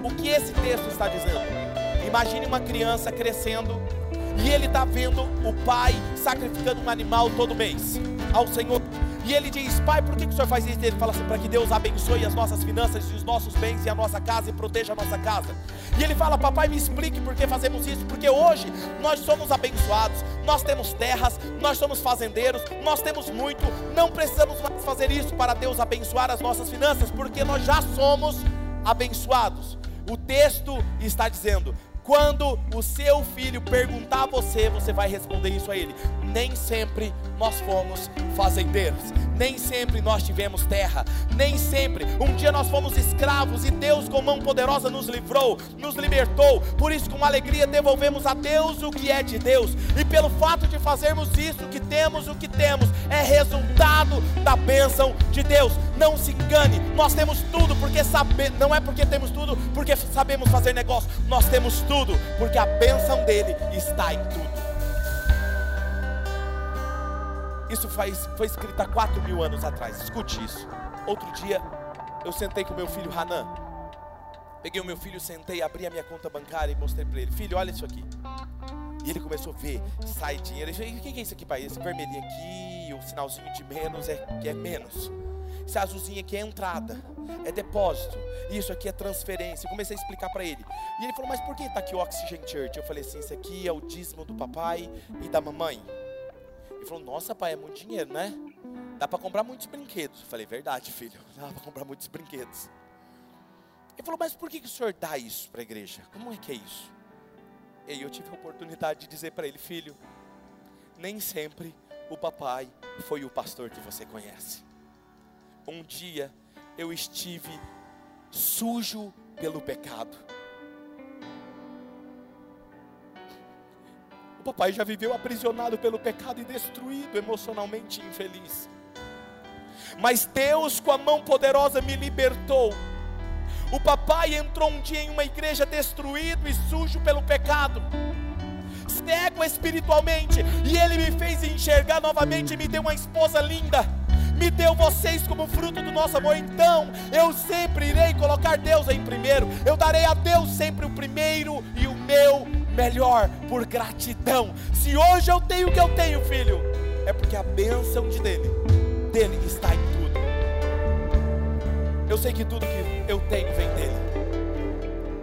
O que esse texto está dizendo? Imagine uma criança crescendo e ele está vendo o pai sacrificando um animal todo mês ao Senhor. E ele diz: Pai, por que, que o senhor faz isso? Ele fala assim: para que Deus abençoe as nossas finanças e os nossos bens e a nossa casa e proteja a nossa casa. E ele fala: Papai, me explique por que fazemos isso. Porque hoje nós somos abençoados, nós temos terras, nós somos fazendeiros, nós temos muito. Não precisamos mais fazer isso para Deus abençoar as nossas finanças, porque nós já somos abençoados. O texto está dizendo: quando o seu filho perguntar a você, você vai responder isso a ele. Nem sempre nós fomos fazendeiros, nem sempre nós tivemos terra, nem sempre. Um dia nós fomos escravos e Deus, com mão poderosa, nos livrou, nos libertou. Por isso, com alegria, devolvemos a Deus o que é de Deus. E pelo fato de fazermos isso, que temos o que temos, é resultado da bênção de Deus. Não se engane, nós temos tudo porque sabe, não é porque temos tudo, porque sabemos fazer negócio. Nós temos tudo, porque a bênção dele está em tudo. Isso faz, foi escrito há quatro mil anos atrás. Escute isso. Outro dia, eu sentei com meu filho Hanan. Peguei o meu filho, sentei, abri a minha conta bancária e mostrei para ele: Filho, olha isso aqui. E ele começou a ver, sai dinheiro. Ele falou: O que é isso aqui, pai? Esse vermelhinho aqui, o sinalzinho de menos é, que é menos. Esse azulzinho aqui é entrada, é depósito. Isso aqui é transferência. Eu comecei a explicar para ele. E ele falou: Mas por que está aqui o Oxygen Church? Eu falei assim: Isso aqui é o dízimo do papai e da mamãe. Ele falou: Nossa, pai, é muito dinheiro, né? Dá para comprar muitos brinquedos. Eu falei: Verdade, filho, dá para comprar muitos brinquedos. Ele falou: Mas por que, que o senhor dá isso para a igreja? Como é que é isso? E aí eu tive a oportunidade de dizer para ele: Filho, nem sempre o papai foi o pastor que você conhece um dia eu estive sujo pelo pecado. Papai já viveu aprisionado pelo pecado e destruído, emocionalmente infeliz. Mas Deus, com a mão poderosa, me libertou. O papai entrou um dia em uma igreja destruído e sujo pelo pecado, cego espiritualmente, e ele me fez enxergar novamente e me deu uma esposa linda me deu vocês como fruto do nosso amor. Então, eu sempre irei colocar Deus em primeiro. Eu darei a Deus sempre o primeiro e o meu melhor por gratidão. Se hoje eu tenho o que eu tenho, filho, é porque a bênção de dele, dele está em tudo. Eu sei que tudo que eu tenho vem dele.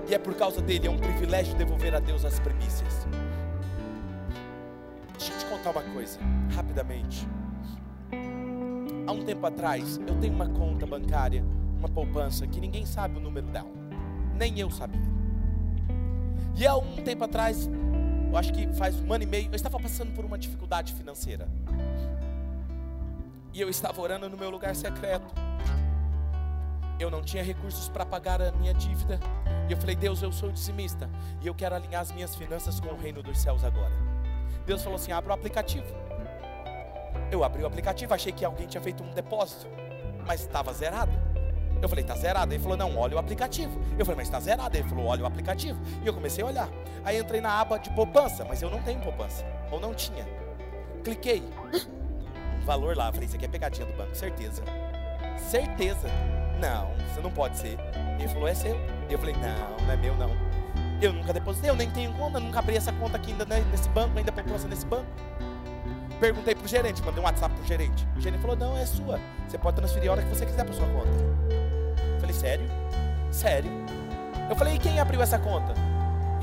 E é por causa dele, é um privilégio devolver a Deus as primícias. Deixa eu te contar uma coisa, rapidamente. Há um tempo atrás, eu tenho uma conta bancária, uma poupança, que ninguém sabe o número dela. Nem eu sabia. E há um tempo atrás, eu acho que faz um ano e meio, eu estava passando por uma dificuldade financeira. E eu estava orando no meu lugar secreto. Eu não tinha recursos para pagar a minha dívida. E eu falei, Deus, eu sou dizimista. E eu quero alinhar as minhas finanças com o reino dos céus agora. Deus falou assim: abra o aplicativo. Eu abri o aplicativo, achei que alguém tinha feito um depósito, mas estava zerado. Eu falei, está zerado. Ele falou, não, olha o aplicativo. Eu falei, mas está zerado. Ele falou, olha o aplicativo. E eu comecei a olhar. Aí entrei na aba de poupança, mas eu não tenho poupança. Ou não tinha. Cliquei valor lá. Eu falei, isso aqui é pegadinha do banco, certeza. Certeza. Não, você não pode ser. Ele falou, é seu. Eu falei, não, não é meu não. Eu nunca depositei, eu nem tenho conta, nunca abri essa conta aqui ainda nesse banco, ainda poupança nesse banco. Perguntei pro gerente, mandei um WhatsApp pro gerente. O gerente falou, não, é sua. Você pode transferir a hora que você quiser para sua conta. Sério? Sério? Eu falei, e quem abriu essa conta?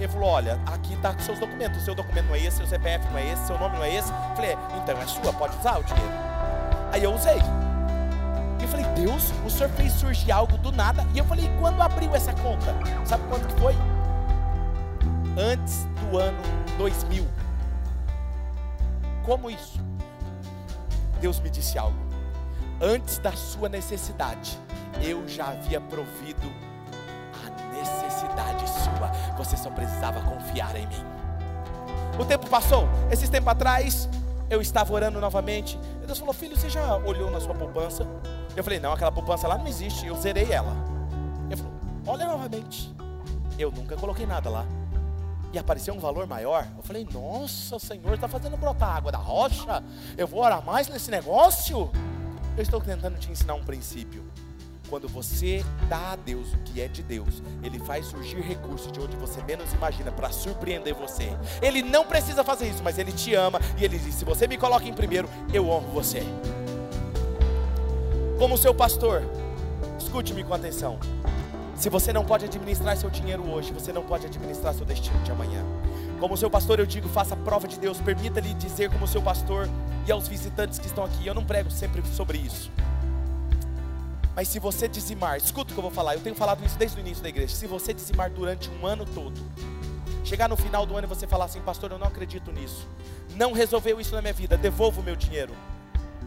ele falou: Olha, aqui está com seus documentos. O seu documento não é esse, seu CPF não é esse, seu nome não é esse. Eu falei: Então é sua, pode usar o dinheiro. Aí eu usei. E eu falei: Deus, o senhor fez surgir algo do nada. E eu falei: Quando abriu essa conta? Sabe quanto que foi? Antes do ano 2000. Como isso? Deus me disse algo. Antes da sua necessidade, eu já havia provido necessidade sua, você só precisava confiar em mim. O tempo passou, esses tempos atrás, eu estava orando novamente. Deus falou: Filho, você já olhou na sua poupança? Eu falei: Não, aquela poupança lá não existe, eu zerei ela. Ele falou: Olha novamente. Eu nunca coloquei nada lá. E apareceu um valor maior. Eu falei: Nossa, Senhor, está fazendo brotar água da rocha. Eu vou orar mais nesse negócio. Eu estou tentando te ensinar um princípio. Quando você dá a Deus o que é de Deus, Ele faz surgir recursos de onde você menos imagina para surpreender você. Ele não precisa fazer isso, mas Ele te ama e Ele diz: se você me coloca em primeiro, eu honro você. Como seu pastor, escute-me com atenção. Se você não pode administrar seu dinheiro hoje, você não pode administrar seu destino de amanhã. Como seu pastor, eu digo: faça prova de Deus, permita-lhe dizer, como seu pastor e aos visitantes que estão aqui, eu não prego sempre sobre isso. Mas se você dizimar, escuta o que eu vou falar, eu tenho falado isso desde o início da igreja. Se você dizimar durante um ano todo, chegar no final do ano e você falar assim, pastor, eu não acredito nisso, não resolveu isso na minha vida, devolvo o meu dinheiro.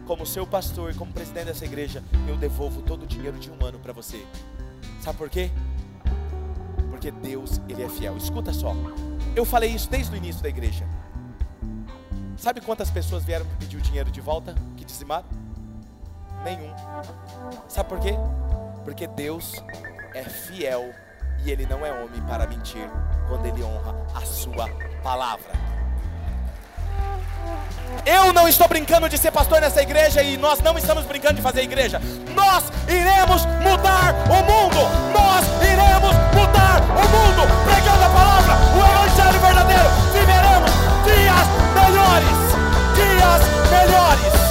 Como seu pastor e como presidente dessa igreja, eu devolvo todo o dinheiro de um ano para você. Sabe por quê? Porque Deus, Ele é fiel. Escuta só, eu falei isso desde o início da igreja. Sabe quantas pessoas vieram pedir o dinheiro de volta que dizimaram? Nenhum. Sabe por quê? Porque Deus é fiel e Ele não é homem para mentir quando Ele honra a Sua palavra. Eu não estou brincando de ser pastor nessa igreja e nós não estamos brincando de fazer igreja. Nós iremos mudar o mundo. Nós iremos mudar o mundo. Pregando a palavra, o evangelho verdadeiro. Viveremos dias melhores. Dias melhores.